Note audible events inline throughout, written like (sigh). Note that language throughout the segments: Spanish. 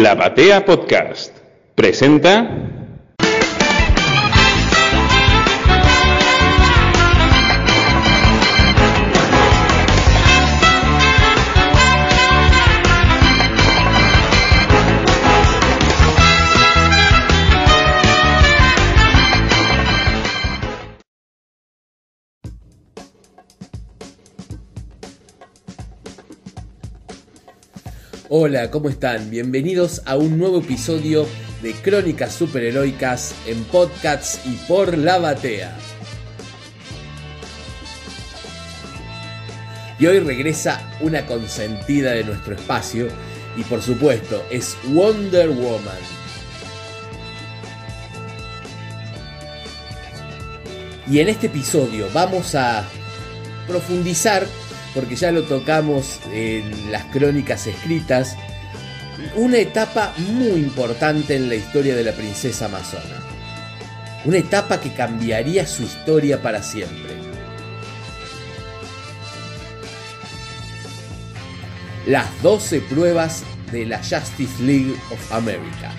La Batea Podcast presenta Hola, ¿cómo están? Bienvenidos a un nuevo episodio de Crónicas Superheroicas en podcasts y por la batea. Y hoy regresa una consentida de nuestro espacio y por supuesto es Wonder Woman. Y en este episodio vamos a profundizar porque ya lo tocamos en las crónicas escritas, una etapa muy importante en la historia de la princesa amazona. Una etapa que cambiaría su historia para siempre. Las 12 pruebas de la Justice League of America.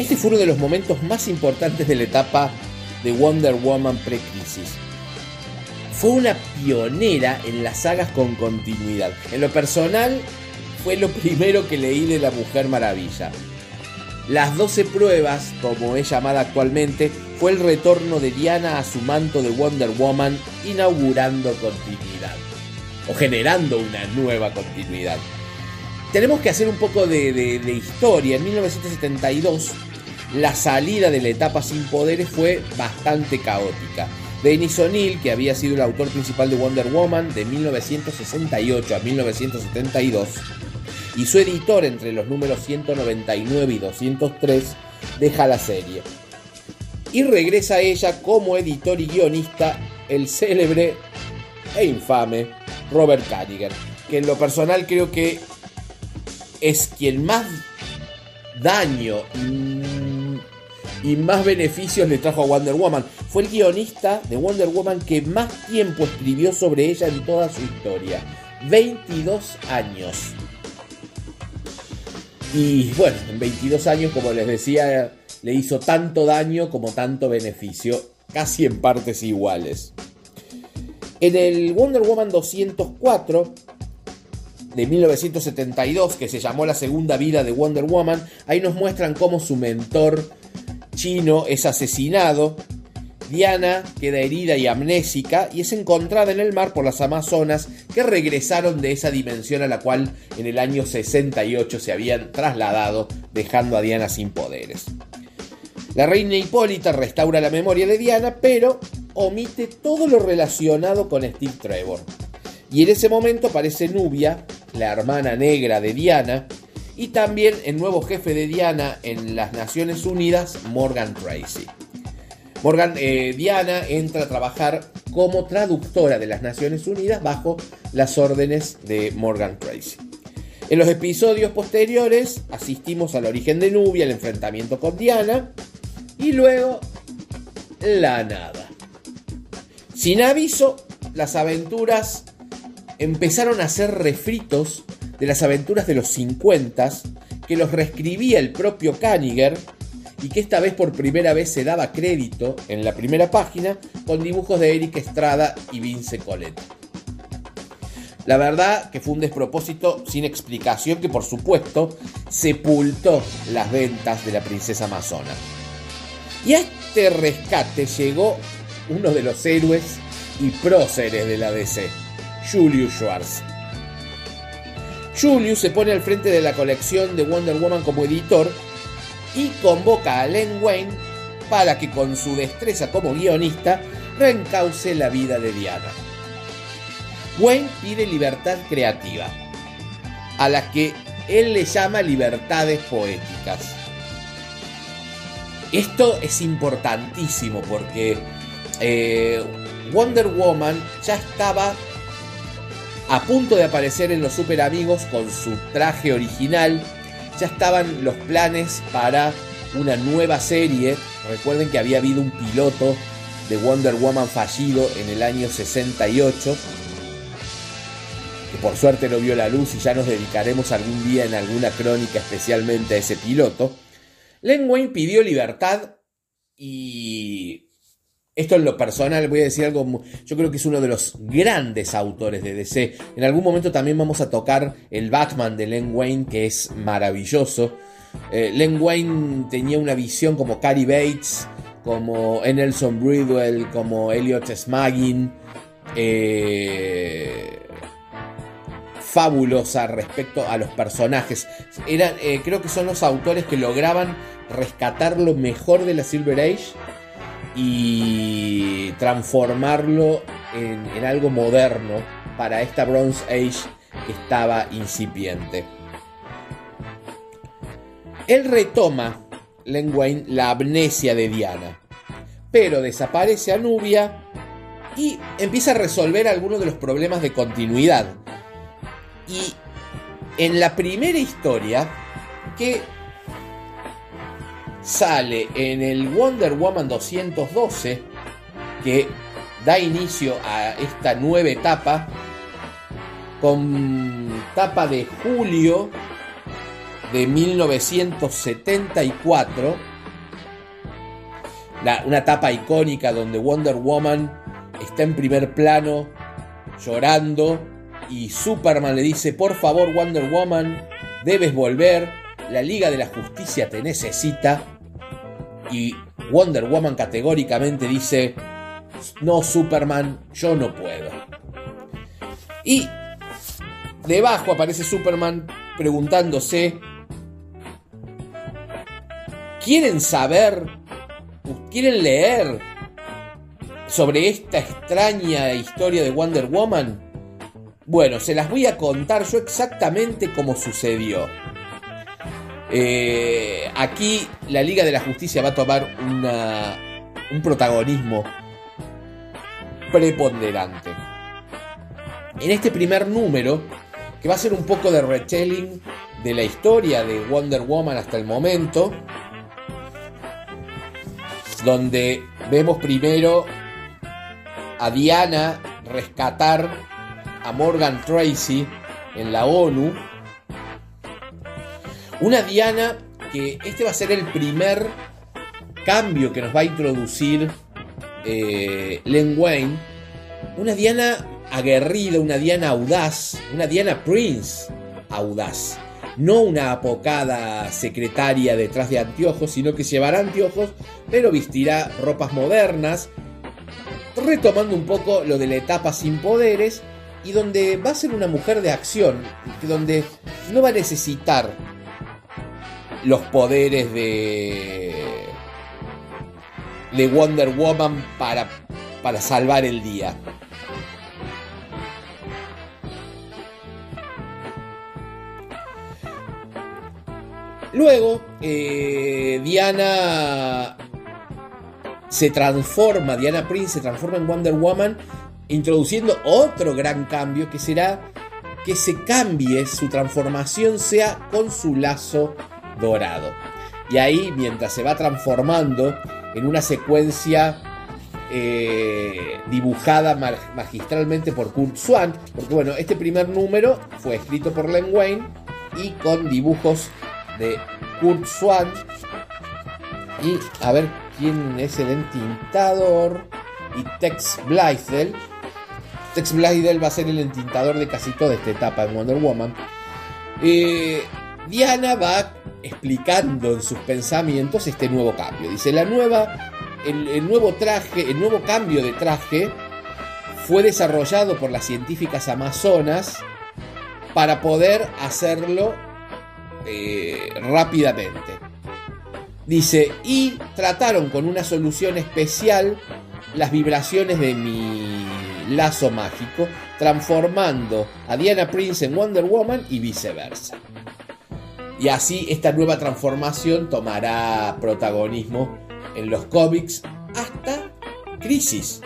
Este fue uno de los momentos más importantes de la etapa de Wonder Woman pre-crisis. Fue una pionera en las sagas con continuidad. En lo personal, fue lo primero que leí de la Mujer Maravilla. Las 12 pruebas, como es llamada actualmente, fue el retorno de Diana a su manto de Wonder Woman, inaugurando continuidad. O generando una nueva continuidad. Tenemos que hacer un poco de, historia. En 1972, la salida de la etapa sin poderes fue bastante caótica. Denis O'Neill, que había sido el autor principal de Wonder Woman de 1968 a 1972, y su editor entre los números 199 y 203, deja la serie. Y regresa a ella como editor y guionista el célebre e infame Robert Carriger, que en lo personal creo que es quien más daño más beneficios le trajo a Wonder Woman. Fue el guionista de Wonder Woman que más tiempo escribió sobre ella en toda su historia. 22 años. Y bueno, en 22 años, como les decía, le hizo tanto daño como tanto beneficio, casi en partes iguales. En el Wonder Woman 204 de 1972, que se llamó La Segunda Vida de Wonder Woman, ahí nos muestran cómo su mentor Chino es asesinado, Diana queda herida y amnésica y es encontrada en el mar por las Amazonas que regresaron de esa dimensión a la cual en el año 68 se habían trasladado dejando a Diana sin poderes. La reina Hipólita restaura la memoria de Diana pero omite todo lo relacionado con Steve Trevor. Y en ese momento aparece Nubia, la hermana negra de Diana, y también el nuevo jefe de Diana en las Naciones Unidas, Morgan Tracy. Morgan, eh, Diana entra a trabajar como traductora de las Naciones Unidas bajo las órdenes de Morgan Tracy. En los episodios posteriores asistimos al origen de Nubia, el enfrentamiento con Diana y luego la nada. Sin aviso, las aventuras empezaron a ser refritos de las aventuras de los 50 que los reescribía el propio Kaniger y que esta vez por primera vez se daba crédito en la primera página con dibujos de Eric Estrada y Vince Colette. La verdad que fue un despropósito sin explicación que por supuesto sepultó las ventas de la princesa amazona. Y a este rescate llegó uno de los héroes y próceres de la DC, Julius Schwartz Julius se pone al frente de la colección de Wonder Woman como editor y convoca a Len Wayne para que con su destreza como guionista reencauce la vida de Diana. Wayne pide libertad creativa, a la que él le llama libertades poéticas. Esto es importantísimo porque eh, Wonder Woman ya estaba a punto de aparecer en los Super Amigos con su traje original. Ya estaban los planes para una nueva serie Recuerden que había habido un piloto de Wonder Woman fallido en el año 68, que por suerte no vio la luz y ya nos dedicaremos algún día en alguna crónica especialmente a ese piloto. Len Wayne pidió libertad y esto en lo personal, voy a decir algo, yo creo que es uno de los grandes autores de DC. En algún momento también vamos a tocar el Batman de Len Wayne, que es maravilloso. Eh, Len Wayne tenía una visión como Cary Bates, como Nelson Bridwell, como Elliot Smaggin, eh, fabulosa respecto a los personajes. Eh, creo que son los autores que lograban rescatar lo mejor de la Silver Age y transformarlo en, algo moderno para esta Bronze Age que estaba incipiente. Él retoma, Len Wayne, la amnesia de Diana, pero desaparece a Nubia y empieza a resolver algunos de los problemas de continuidad. Y en la primera historia, que sale en el Wonder Woman 212, que da inicio a esta nueva etapa, con tapa de julio de 1974, una etapa icónica donde Wonder Woman está en primer plano llorando y Superman le dice, por favor Wonder Woman, debes volver, la Liga de la Justicia te necesita y Wonder Woman categóricamente dice, no Superman, yo no puedo. Y debajo aparece Superman preguntándose, ¿quieren saber, quieren leer sobre esta extraña historia de Wonder Woman? Bueno, se las voy a contar yo exactamente como sucedió. Eh, aquí la Liga de la Justicia va a tomar un protagonismo preponderante. En este primer número, que va a ser un poco de retelling de la historia de Wonder Woman hasta el momento, donde vemos primero a Diana rescatar a Morgan Tracy en la ONU, una Diana que este va a ser el primer cambio que nos va a introducir eh, Len Wayne. Una Diana aguerrida, una Diana audaz, una Diana Prince audaz. No una apocada secretaria detrás de anteojos, sino que llevará anteojos, pero vestirá ropas modernas, retomando un poco lo de la etapa sin poderes y donde va a ser una mujer de acción, donde no va a necesitar los poderes de, de Wonder Woman para, para salvar el día. Luego, eh, Diana se transforma, Diana Prince se transforma en Wonder Woman, introduciendo otro gran cambio que será que se cambie, su transformación sea con su lazo dorado. Y ahí, mientras se va transformando en una secuencia eh, dibujada magistralmente por Kurt Swan, porque bueno, este primer número fue escrito por Len Wayne y con dibujos de Kurt Swan. Y a ver quién es el entintador. Y Tex Blysdell. Tex Blysdell va a ser el entintador de casi toda esta etapa en Wonder Woman. Eh, Diana va explicando en sus pensamientos este nuevo cambio. Dice, la nueva, el, nuevo traje, el nuevo cambio de traje fue desarrollado por las científicas amazonas para poder hacerlo eh, rápidamente. Dice, y trataron con una solución especial las vibraciones de mi lazo mágico, transformando a Diana Prince en Wonder Woman y viceversa. Y así esta nueva transformación tomará protagonismo en los cómics hasta Crisis.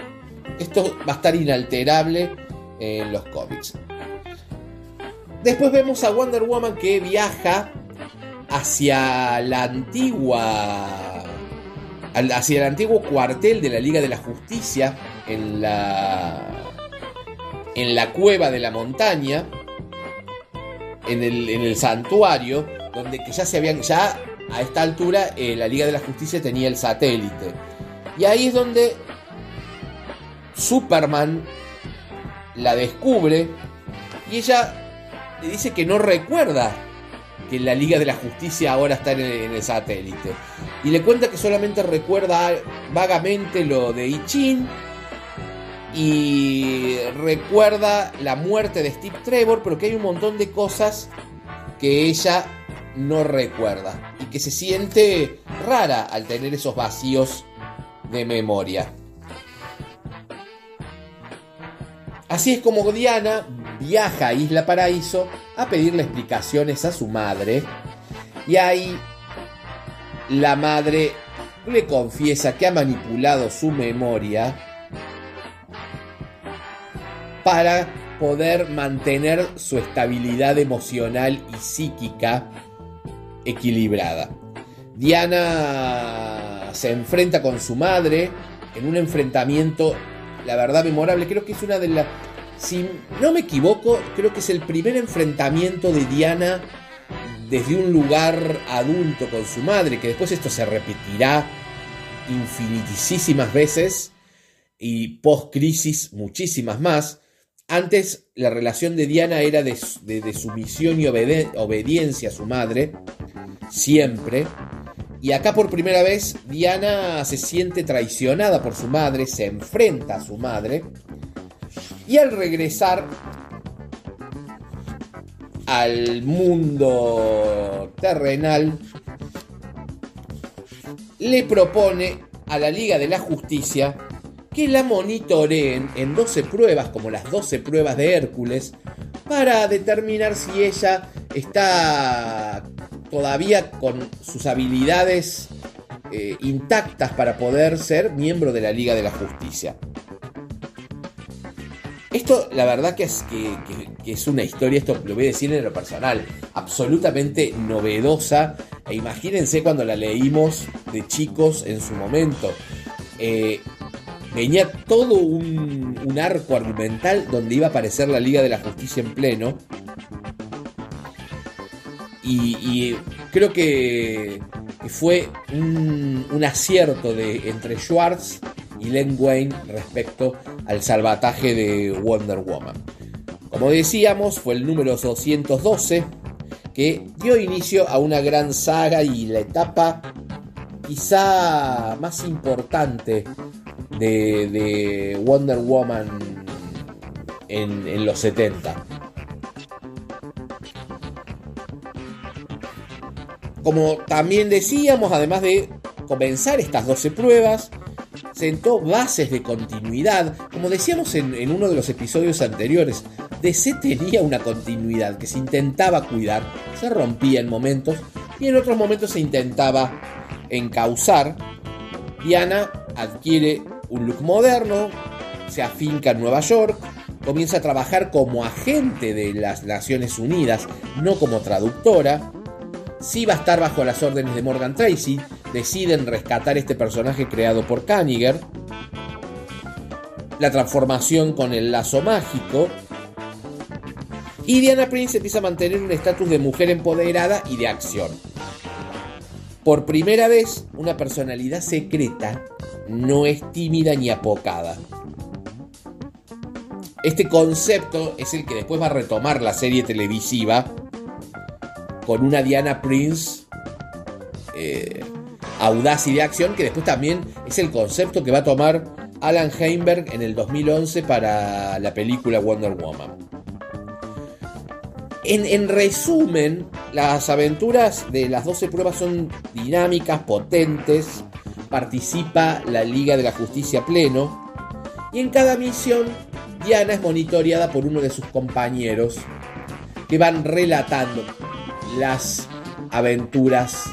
Esto va a estar inalterable en los cómics. Después vemos a Wonder Woman que viaja hacia la antigua hacia el antiguo cuartel de la Liga de la Justicia en la, en la cueva de la montaña, en el, en el santuario, donde que ya se habían, ya a esta altura eh, la Liga de la Justicia tenía el satélite. Y ahí es donde Superman la descubre y ella le dice que no recuerda que la Liga de la Justicia ahora está en el, satélite. Y le cuenta que solamente recuerda vagamente lo de Ichin y recuerda la muerte de Steve Trevor, pero que hay un montón de cosas que ella no recuerda y que se siente rara al tener esos vacíos de memoria. Así es como Diana viaja a Isla Paraíso a pedirle explicaciones a su madre y ahí la madre le confiesa que ha manipulado su memoria para poder mantener su estabilidad emocional y psíquica equilibrada. Diana se enfrenta con su madre en un enfrentamiento, la verdad, memorable. Creo que es una de las... Si no me equivoco, creo que es el primer enfrentamiento de Diana desde un lugar adulto con su madre, que después esto se repetirá infinitísimas veces y post-crisis muchísimas más. Antes la relación de Diana era de, sumisión y obediencia a su madre, siempre. Y acá por primera vez Diana se siente traicionada por su madre, se enfrenta a su madre. Y al regresar al mundo terrenal, le propone a la Liga de la Justicia que la monitoreen en 12 pruebas, como las 12 pruebas de Hércules, para determinar si ella está todavía con sus habilidades eh, intactas para poder ser miembro de la Liga de la Justicia. Esto, la verdad que es, que, es una historia, esto lo voy a decir en lo personal, absolutamente novedosa. E imagínense cuando la leímos de chicos en su momento. Eh, venía todo un, arco argumental donde iba a aparecer la Liga de la Justicia en pleno. Y, creo que, fue un, acierto de, entre Schwartz y Len Wayne respecto al salvataje de Wonder Woman. Como decíamos, fue el número 212 que dio inicio a una gran saga y la etapa quizá más importante de, Wonder Woman en, los 70. Como también decíamos, además de comenzar estas 12 pruebas, sentó bases de continuidad. Como decíamos en, en, uno de los episodios anteriores, DC tenía una continuidad que se intentaba cuidar, se rompía en momentos y en otros momentos se intentaba encauzar. Diana adquiere un look moderno, se afinca en Nueva York, comienza a trabajar como agente de las Naciones Unidas, no como traductora. Si va a estar bajo las órdenes de Morgan Tracy, deciden rescatar este personaje creado por Kaniger. La transformación con el lazo mágico. Y Diana Prince empieza a mantener un estatus de mujer empoderada y de acción. Por primera vez, una personalidad secreta no es tímida ni apocada. Este concepto es el que después va a retomar la serie televisiva con una Diana Prince eh, audaz y de acción, que después también es el concepto que va a tomar Alan Heinberg en el 2011 para la película Wonder Woman. En, en, resumen, las aventuras de las 12 pruebas son dinámicas, potentes, participa la Liga de la Justicia pleno y en cada misión Diana es monitoreada por uno de sus compañeros que van relatando las aventuras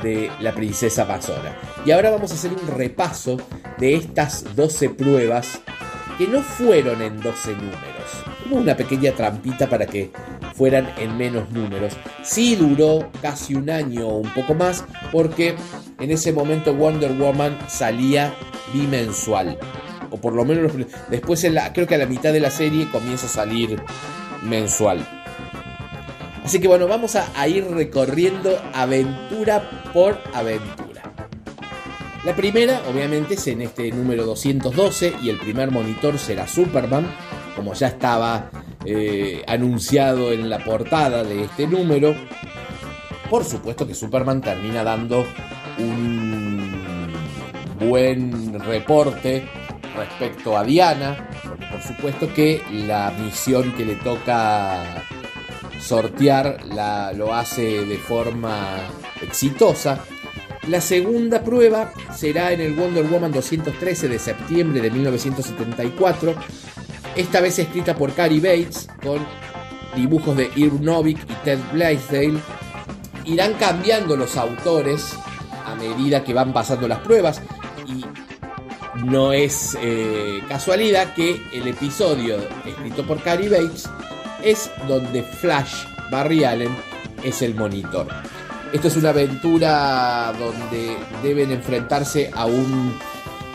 de la princesa Amazona. Y ahora vamos a hacer un repaso de estas 12 pruebas que no fueron en 12 números. Hubo una pequeña trampita para que fueran en menos números. Sí duró casi un año o un poco más porque en ese momento Wonder Woman salía bimensual. O por lo menos después, en la, creo que a la mitad de la serie comienza a salir mensual. Así que bueno, vamos a, ir recorriendo aventura por aventura. La primera, obviamente, es en este número 212 y el primer monitor será Superman, como ya estaba eh, anunciado en la portada de este número. Por supuesto que Superman termina dando un buen reporte respecto a Diana, por supuesto que la misión que le toca sortear la, lo hace de forma exitosa. La segunda prueba será en el Wonder Woman 213 de septiembre de 1974, esta vez escrita por Cary Bates con dibujos de Irv Novick y Ted Blaisdell. Irán cambiando los autores medida que van pasando las pruebas y no es eh, casualidad que el episodio escrito por Cary Bates es donde Flash Barry Allen es el monitor. Esto es una aventura donde deben enfrentarse a un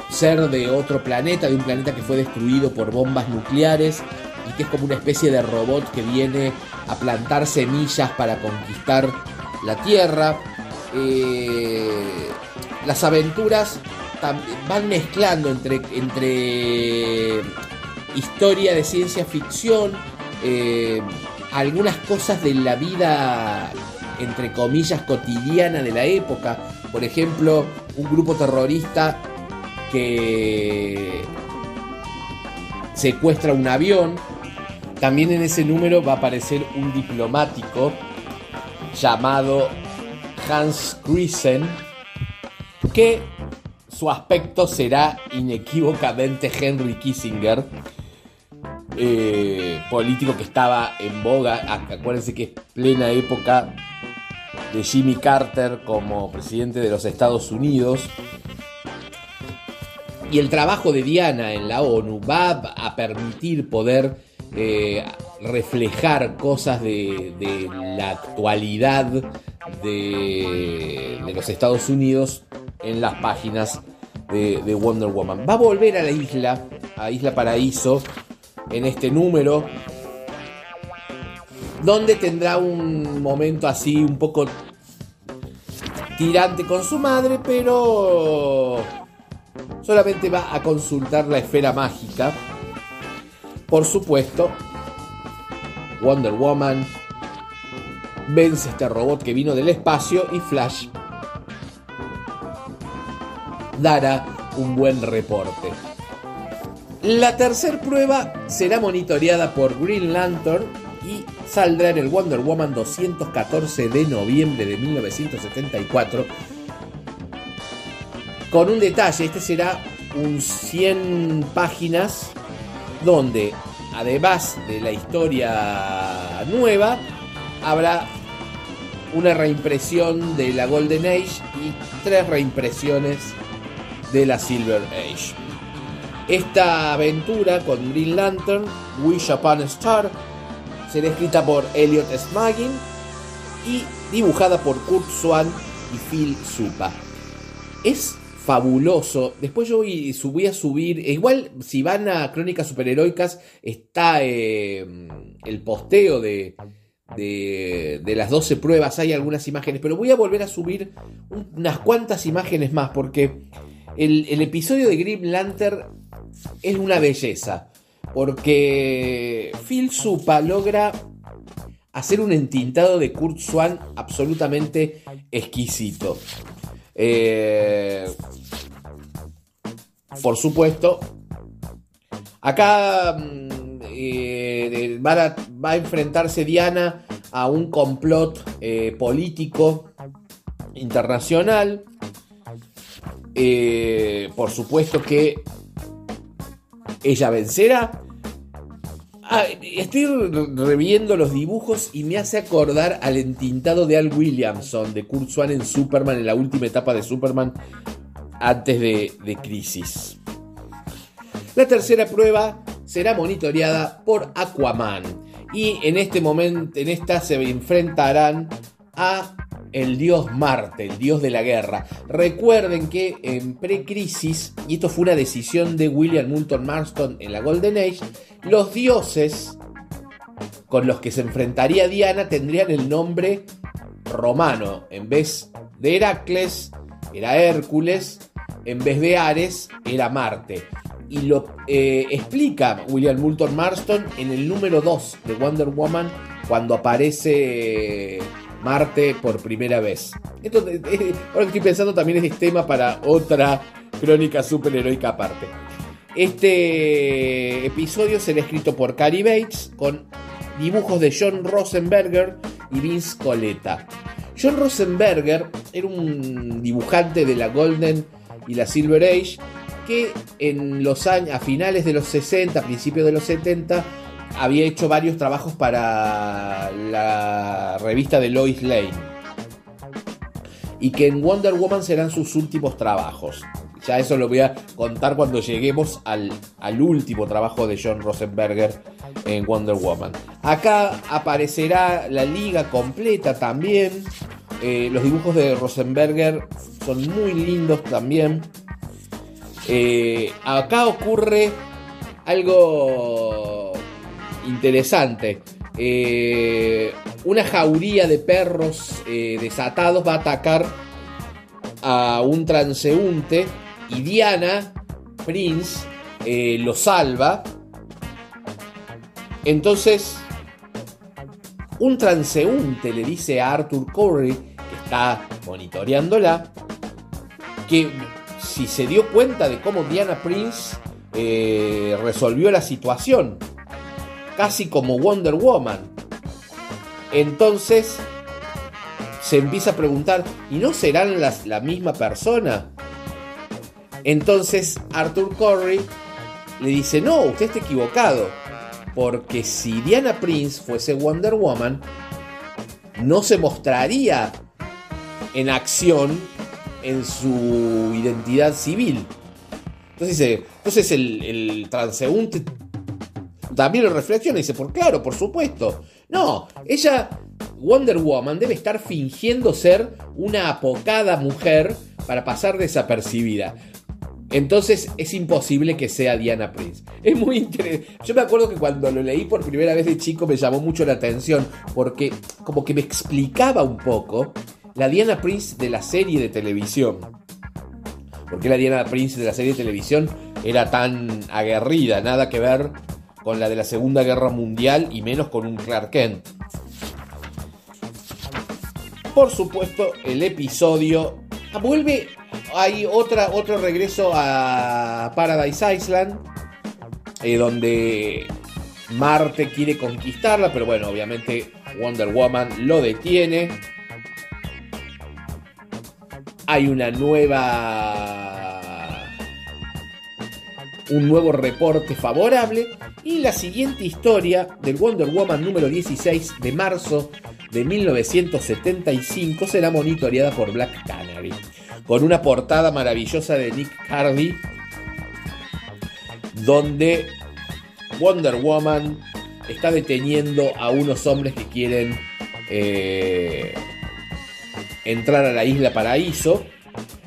ser de otro planeta, de un planeta que fue destruido por bombas nucleares y que es como una especie de robot que viene a plantar semillas para conquistar la Tierra. Eh, las aventuras van mezclando entre, entre historia de ciencia ficción, eh, algunas cosas de la vida, entre comillas, cotidiana de la época. Por ejemplo, un grupo terrorista que secuestra un avión. También en ese número va a aparecer un diplomático llamado Hans Christen, que su aspecto será inequívocamente Henry Kissinger, eh, político que estaba en boga. Acuérdense que es plena época de Jimmy Carter como presidente de los Estados Unidos. Y el trabajo de Diana en la ONU va a permitir poder eh, reflejar cosas de, la actualidad de, los Estados Unidos en las páginas de, de, Wonder Woman. Va a volver a la isla, a Isla Paraíso, en este número, donde tendrá un momento así un poco tirante con su madre, pero solamente va a consultar la esfera mágica. Por supuesto, Wonder Woman vence este robot que vino del espacio y Flash dará un buen reporte. La tercera prueba será monitoreada por Green Lantern y saldrá en el Wonder Woman 214 de noviembre de 1974 con un detalle, este será un 100 páginas donde además de la historia nueva, habrá una reimpresión de la Golden Age y tres reimpresiones de la Silver Age. Esta aventura con Green Lantern, Wish Upon Star, será escrita por Elliot Smaggin y dibujada por Kurt Swan y Phil Supa. Es fabuloso. Después yo voy, a subir. E igual, si van a Crónicas Superheroicas, está eh, el posteo de, de, las 12 pruebas. Hay algunas imágenes, pero voy a volver a subir unas cuantas imágenes más porque el, episodio de Grim Lantern es una belleza. Porque Phil Supa logra hacer un entintado de Kurt Swan absolutamente exquisito. Eh, por supuesto, acá mm, eh, va, a, enfrentarse Diana a un complot eh, político internacional. por supuesto que ella vencerá. Ah, estoy reviendo los dibujos y me hace acordar al entintado de Al Williamson de Kurt Swan en Superman, en la última etapa de Superman antes de, de Crisis. La tercera prueba será monitoreada por Aquaman y en este momento, en esta se enfrentarán a el dios Marte, el dios de la guerra. Recuerden que en pre-crisis, y esto fue una decisión de William Moulton Marston en la Golden Age, los dioses con los que se enfrentaría Diana tendrían el nombre romano. En vez de Heracles, era Hércules. En vez de Ares, era Marte. Y lo eh, explica William Moulton Marston en el número 2 de Wonder Woman, cuando aparece Marte por primera vez. Esto, eh, ahora que estoy pensando también es tema para otra crónica superheroica aparte. Este episodio será escrito por Cary Bates con dibujos de John Rosenberger y Vince Coletta. John Rosenberger era un dibujante de la Golden y la Silver Age que en los años, a finales de los 60, principios de los 70, había hecho varios trabajos para la revista de Lois Lane. Y que en Wonder Woman serán sus últimos trabajos. Ya eso lo voy a contar cuando lleguemos al, al último trabajo de John Rosenberger en Wonder Woman. Acá aparecerá la liga completa también. Eh, los dibujos de Rosenberger son muy lindos también. Eh, acá ocurre algo interesante. Eh, una jauría de perros desatados va a atacar a un transeúnte y Diana Prince lo salva entonces, un transeúnte le dice a Arthur Curry, que está monitoreándola, que si se dio cuenta de cómo Diana Prince eh, resolvió la situación, casi como Wonder Woman. Entonces se empieza a preguntar, ¿y no serán las, la misma persona? Entonces Arthur Curry le dice, no, usted está equivocado porque si Diana Prince fuese Wonder Woman, no se mostraría en acción en su identidad civil. Entonces entonces el, el transeúnte también lo reflexiona y dice, por claro, por supuesto. No, ella, Wonder Woman, debe estar fingiendo ser una apocada mujer para pasar desapercibida. Entonces es imposible que sea Diana Prince. Es muy interesante. Yo me acuerdo que cuando lo leí por primera vez de chico me llamó mucho la atención porque como que me explicaba un poco la Diana Prince de la serie de televisión. Porque la Diana Prince de la serie de televisión era tan aguerrida, nada que ver con la de la Segunda Guerra Mundial y menos con un Clark Kent. Por supuesto, el episodio vuelve hay otra, otro regreso a Paradise Island, eh, donde Marte quiere conquistarla, pero bueno, obviamente Wonder Woman lo detiene. Hay una nueva... un nuevo reporte favorable y la siguiente historia del Wonder Woman número 16 de marzo de 1975 será monitoreada por Black Canary con una portada maravillosa de Nick Hardy, donde Wonder Woman está deteniendo a unos hombres que quieren eh, entrar a la isla Paraíso.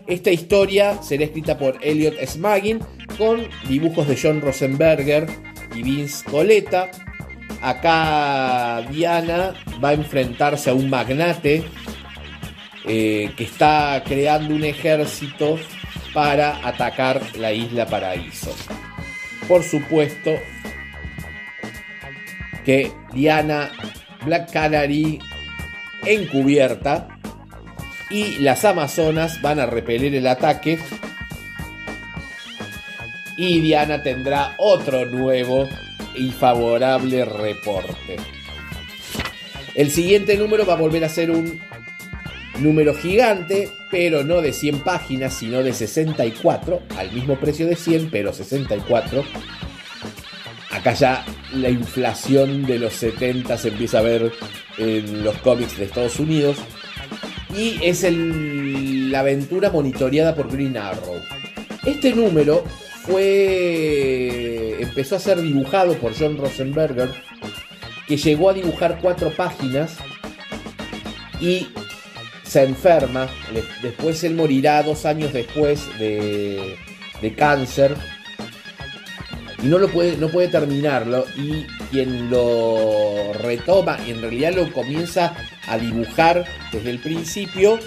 Esta historia será escrita por Elliot Smagin con dibujos de John Rosenberger y Vince Coletta. Acá Diana va a enfrentarse a un magnate eh, que está creando un ejército para atacar la isla Paraíso. Por supuesto que Diana Black Canary encubierta y las Amazonas van a repeler el ataque y Diana tendrá otro nuevo y favorable reporte. El siguiente número va a volver a ser un Número gigante, pero no de 100 páginas, sino de 64, al mismo precio de 100, pero 64. Acá ya la inflación de los 70 se empieza a ver en los cómics de Estados Unidos. Y es la aventura monitoreada por Green Arrow. Este número fue. empezó a ser dibujado por John Rosenberger, que llegó a dibujar cuatro páginas y se enferma, después él morirá dos años después de, de cáncer y no lo puede, no puede terminarlo y quien lo retoma y en realidad lo comienza a dibujar desde el principio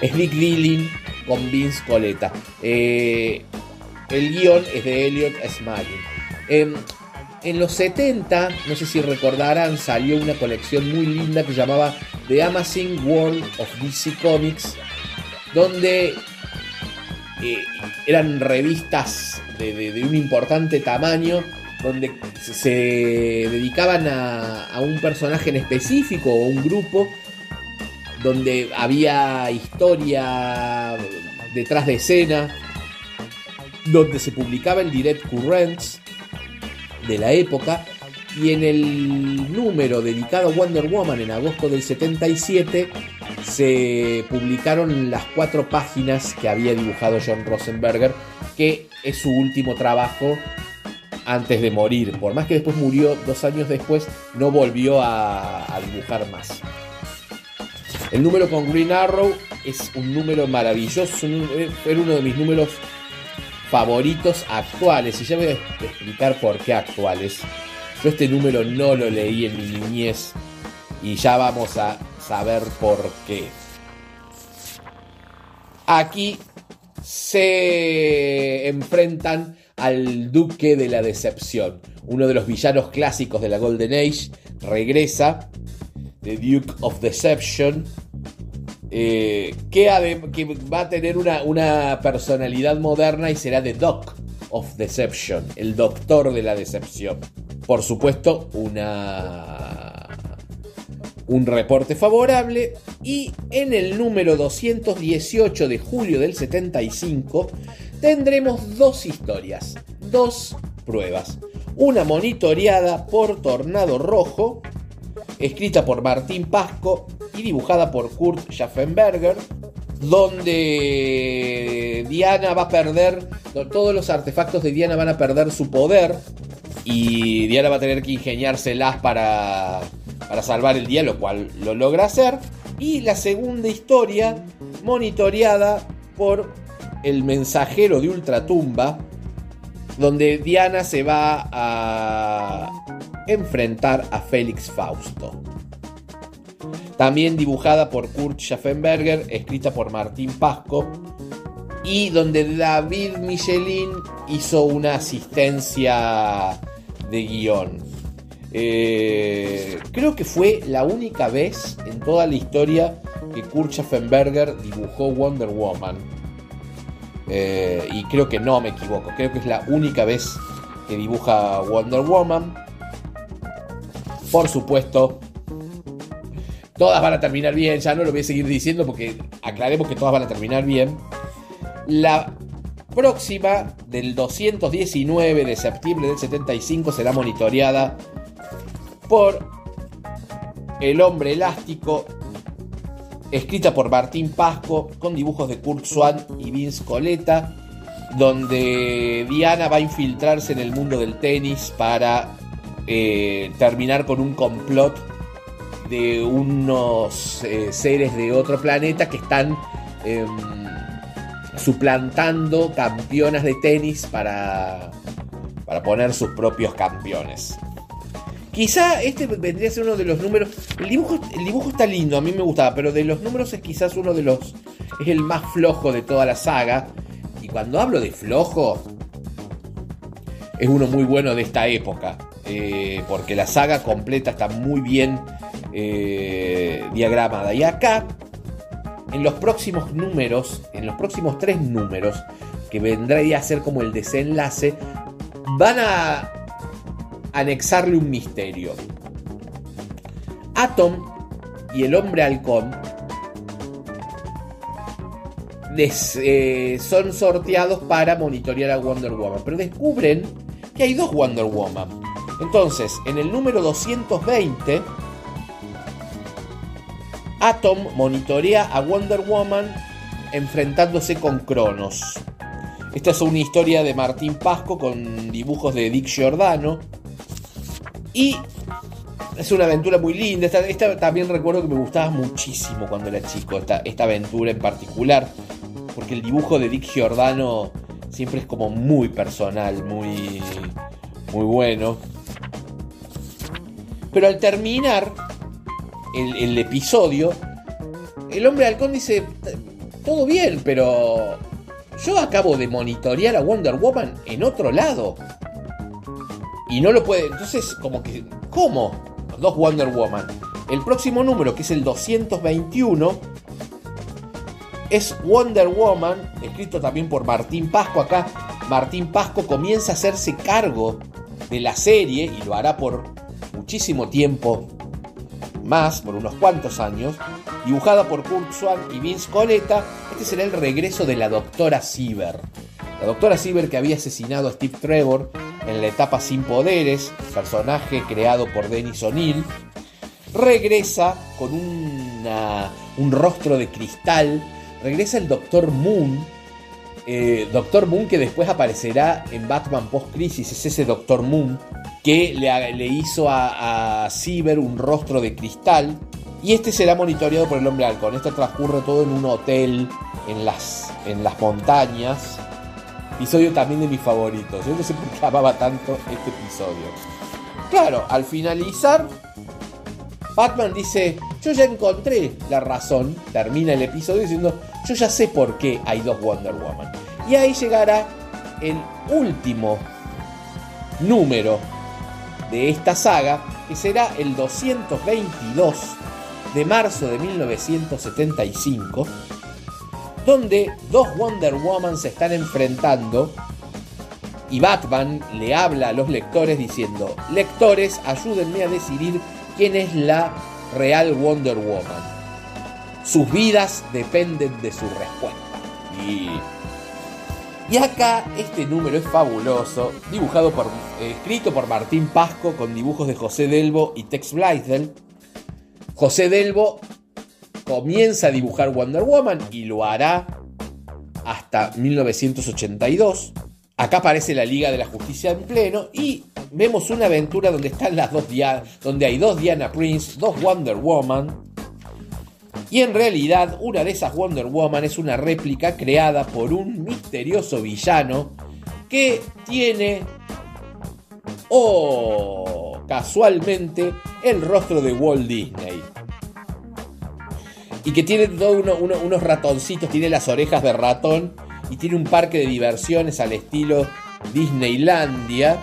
es Nick Dillon con Vince Coleta. Eh, el guion es de Elliot Smalling. Em, en los 70, no sé si recordarán, salió una colección muy linda que llamaba The Amazing World of DC Comics, donde eh, eran revistas de, un importante tamaño, donde se dedicaban a un personaje en específico o un grupo, donde había historia detrás de escena, donde se publicaba el Direct Currents de la época y en el número dedicado a Wonder Woman en agosto del 77 se publicaron las cuatro páginas que había dibujado John Rosenberger, que es su último trabajo antes de morir. Por más que después murió dos años después, no volvió a, dibujar más. El número con Green Arrow es un número maravilloso, era uno de mis números favoritos actuales. Y ya voy a explicar por qué actuales. Yo este número no lo leí en mi niñez y ya vamos a saber por qué. Aquí se enfrentan al Duque de la Decepción, uno de los villanos clásicos de la Golden Age, regresa, The Duke of Deception, eh, que, va a tener una, personalidad moderna y será The Doc of Deception, el doctor de la decepción. Por supuesto, una, un reporte favorable y en el número 218 de julio del 75 tendremos dos historias, dos pruebas. Una monitoreada por Tornado Rojo, escrita por Martín Pasco y dibujada por Kurt Schaffenberger, donde Diana va a perder, todos los artefactos de Diana van a perder su poder y Diana va a tener que ingeniárselas para, para salvar el día, lo cual lo logra hacer. Y la segunda historia, monitoreada por el mensajero de Ultratumba, donde Diana se va a enfrentar a Félix Fausto. También dibujada por Kurt Schaffenberger, escrita por Martín Pasco, y donde David Michelin hizo una asistencia de guion. Eh, creo que fue la única vez en toda la historia que Kurt Schaffenberger dibujó Wonder Woman. Eh, y creo que no me equivoco, creo que es la única vez que dibuja Wonder Woman. Por supuesto, todas van a terminar bien, ya no lo voy a seguir diciendo porque aclaremos que todas van a terminar bien. La próxima del 219 de septiembre del 75 será monitoreada por El hombre elástico, escrita por Martín Pasco, con dibujos de Kurt Swan y Vince Coleta, donde Diana va a infiltrarse en el mundo del tenis para eh, terminar con un complot de unos eh, seres de otro planeta que están em, suplantando campeonas de tenis para, para poner sus propios campeones. Quizá este vendría a ser uno de los números. El dibujo, el dibujo está lindo, a mí me gustaba, pero de los números es quizás uno de los. Es el más flojo de toda la saga. Y cuando hablo de flojo, es uno muy bueno de esta época. Eh, porque la saga completa está muy bien eh, diagramada. Y acá en los próximos números, en los próximos tres números, que vendría a ser como el desenlace, van a anexarle un misterio. Atom y el hombre halcón eh, son sorteados para monitorear a Wonder Woman, pero descubren que hay dos Wonder Woman. Entonces, en el número 220, Atom monitorea a Wonder Woman enfrentándose con Cronos. Esta es una historia de Martín Pasco con dibujos de Dick Giordano. Y es una aventura muy linda. Esta, también recuerdo que me gustaba muchísimo cuando era chico, esta, esta aventura en particular. Porque el dibujo de Dick Giordano siempre es como muy personal, muy, muy bueno. Pero al terminar el, episodio, el hombre halcón dice, todo bien, pero yo acabo de monitorear a Wonder Woman en otro lado. Y no lo puede. Entonces, como que. ¿Cómo? Dos Wonder Woman. El próximo número, que es el 221, es Wonder Woman, escrito también por Martín Pasco. Acá Martín Pasco comienza a hacerse cargo de la serie y lo hará por muchísimo tiempo más, por unos cuantos años, dibujada por Kurt Swan y Vince Coletta, este será el regreso de la doctora Siever. La doctora Siever que había asesinado a Steve Trevor en la etapa sin poderes, personaje creado por Dennis O'Neill, regresa con un rostro de cristal, regresa el Doctor Moon, eh, Doctor Moon que después aparecerá en Batman Post Crisis, es ese Doctor Moon que le, hizo a, a un rostro de cristal. Y este será monitoreado por el hombre halcón. Esto transcurre todo en un hotel en las, en las montañas. Episodio también de mis favoritos. Yo no sé por qué amaba tanto este episodio. Claro, al finalizar, Batman dice, yo ya encontré la razón. Termina el episodio diciendo, yo ya sé por qué hay dos Wonder Woman. Y ahí llegará el último número de esta saga, que será el 222 de marzo de 1975, donde dos Wonder Woman se están enfrentando y Batman le habla a los lectores diciendo, lectores, ayúdenme a decidir quién es la real Wonder Woman. Sus vidas dependen de su respuesta. Y y acá este número es fabuloso, dibujado por, eh, escrito por Martín Pasco con dibujos de José Delbo y Tex Blaisdell. José Delbo comienza a dibujar Wonder Woman y lo hará hasta 1982. Acá aparece la Liga de la Justicia en pleno y vemos una aventura donde están las dos donde hay dos Diana Prince, dos Wonder Woman, y en realidad una de esas Wonder Woman es una réplica creada por un misterioso villano que tiene, oh, casualmente, el rostro de Walt Disney. Y que tiene unos ratoncitos, tiene las orejas de ratón y tiene un parque de diversiones al estilo Disneylandia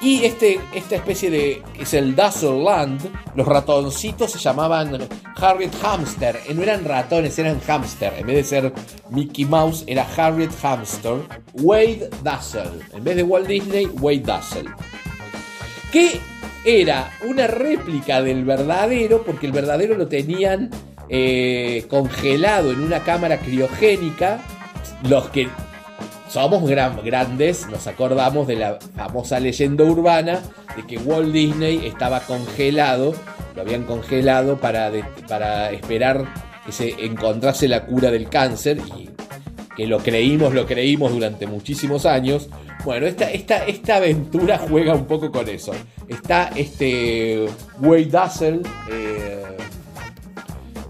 y este, esta especie de. es el Dazzle Land. Los ratoncitos se llamaban Harriet Hamster. No eran ratones, eran hamster. En vez de ser Mickey Mouse, era Harriet Hamster. Wade Dazzle. En vez de Walt Disney, Wade Dazzle. Que era una réplica del verdadero, porque el verdadero lo tenían eh, congelado en una cámara criogénica. Los que somos grandes, nos acordamos de la famosa leyenda urbana de que Walt Disney estaba congelado, lo habían congelado para, para esperar que se encontrase la cura del cáncer y que lo creímos, lo creímos durante muchísimos años. Bueno, esta, esta, esta aventura juega un poco con eso. Está este Wade Dazzle eh,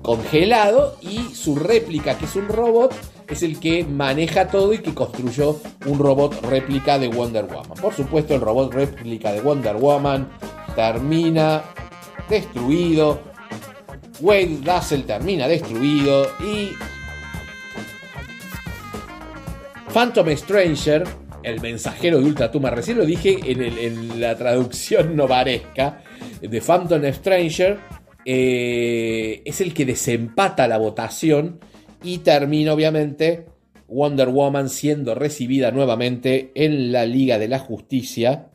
congelado y su réplica, que es un robot, es el que maneja todo y que construyó un robot réplica de Wonder Woman. Por supuesto, el robot réplica de Wonder Woman termina destruido. Wade Dazzle termina destruido y Phantom Stranger, el mensajero de Ultratumba, recién lo dije en, en la traducción novaresca de Phantom Stranger, eh, es el que desempata la votación y termina obviamente Wonder Woman siendo recibida nuevamente en la Liga de la Justicia.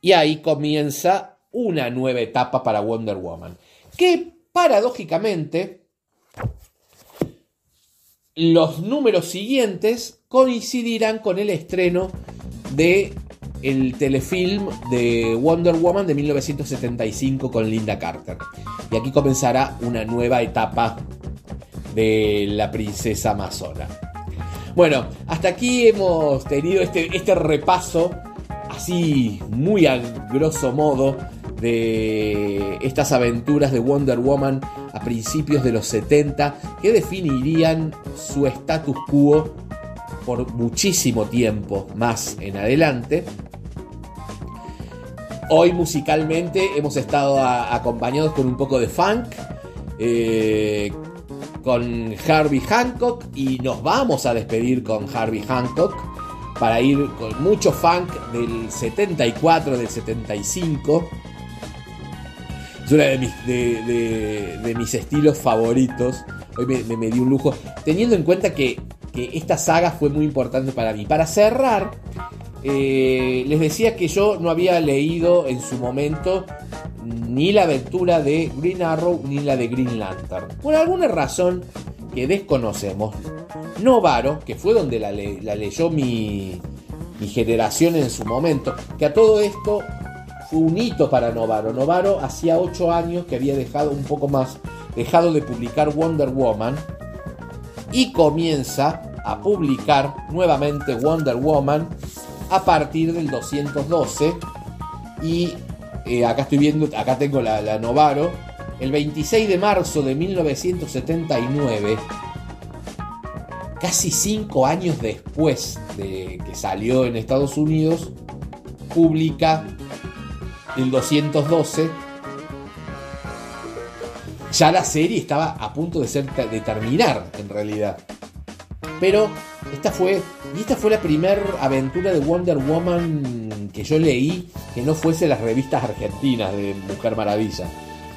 Y ahí comienza una nueva etapa para Wonder Woman. Que paradójicamente los números siguientes coincidirán con el estreno de el telefilm de Wonder Woman de 1975 con Linda Carter. Y aquí comenzará una nueva etapa de la princesa amazona. Bueno, hasta aquí hemos tenido este, este repaso, así muy a grosso modo, de estas aventuras de Wonder Woman a principios de los 70 que definirían su status quo por muchísimo tiempo más en adelante. Hoy musicalmente hemos estado acompañados con un poco de funk, eh, con Harvey Hancock y nos vamos a despedir con Harvey Hancock para ir con mucho funk del 74, del 75. Es uno de mis, estilos favoritos. Hoy me, me, di un lujo. Teniendo en cuenta que, esta saga fue muy importante para mí. Para cerrar, eh, les decía que yo no había leído en su momento ni la aventura de Green Arrow ni la de Green Lantern. Por alguna razón que desconocemos, Novaro, que fue donde la, leyó mi, generación en su momento, que a todo esto fue un hito para Novaro. Novaro hacía 8 años que había dejado un poco más, dejado de publicar Wonder Woman y comienza a publicar nuevamente Wonder Woman a partir del 212 y eh, acá estoy viendo, acá tengo la, Novaro, el 26 de marzo de 1979, casi cinco años después de que salió en Estados Unidos, publica el 212. Ya la serie estaba a punto de, ser, de terminar, en realidad. Pero esta fue, y esta fue la primera aventura de Wonder Woman que yo leí que no fuese las revistas argentinas de Mujer Maravilla.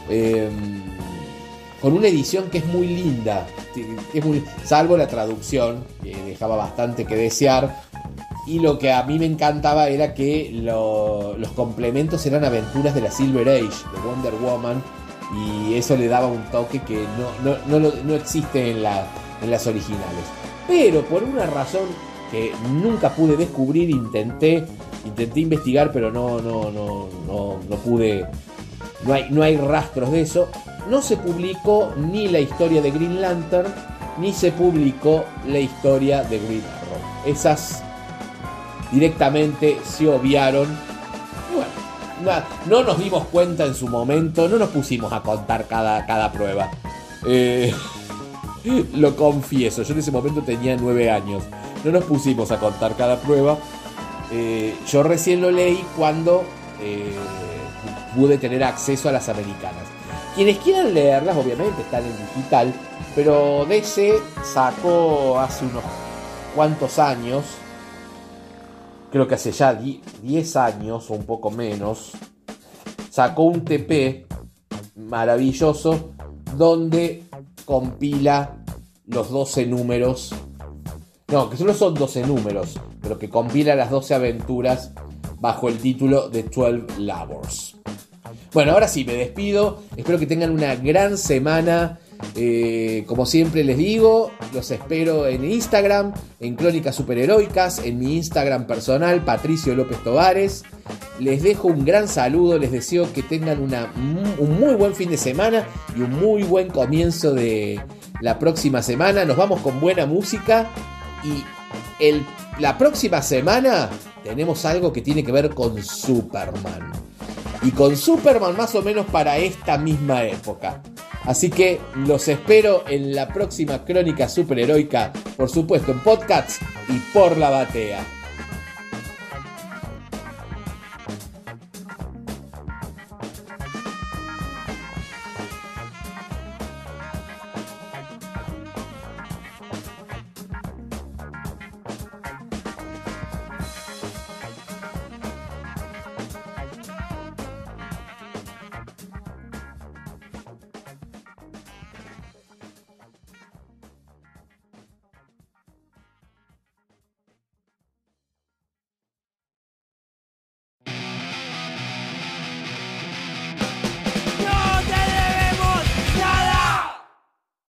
Em, con una edición que es muy linda, salvo la traducción, que dejaba bastante que desear. Y lo que a mí me encantaba era que los complementos eran aventuras de la Silver Age, de Wonder Woman, y eso le daba un toque que no, existe en las originales. Pero por una razón que nunca pude descubrir, intenté, intenté investigar, pero no, no, no, no, no pude. No hay, no hay rastros de eso. No se publicó ni la historia de Green Lantern, ni se publicó la historia de Green Arrow. Esas directamente se obviaron. Bueno, no, nos dimos cuenta en su momento, no nos pusimos a contar cada, cada prueba. Eh, (laughs) (laughs) Lo confieso, yo en ese momento tenía nueve años. No nos pusimos a contar cada prueba. Eh, yo recién lo leí cuando eh, pude tener acceso a las americanas. Quienes quieran leerlas, obviamente, están en digital, pero DC sacó hace unos cuantos años, creo que hace ya 10 años o un poco menos, sacó un TP maravilloso donde compila los 12 números. No, que solo son 12 números, pero que compila las 12 aventuras bajo el título de 12 Labors. Bueno, ahora sí, me despido. Espero que tengan una gran semana. Eh, como siempre les digo, los espero en Instagram, en Crónicas Superheroicas, en mi Instagram personal, Patricio López Tovares. Les dejo un gran saludo, les deseo que tengan una, un muy buen fin de semana y un muy buen comienzo de la próxima semana. Nos vamos con buena música y la próxima semana tenemos algo que tiene que ver con Superman. Y con Superman más o menos para esta misma época. Así que los espero en la próxima crónica superheroica, por supuesto en podcasts y por la batea.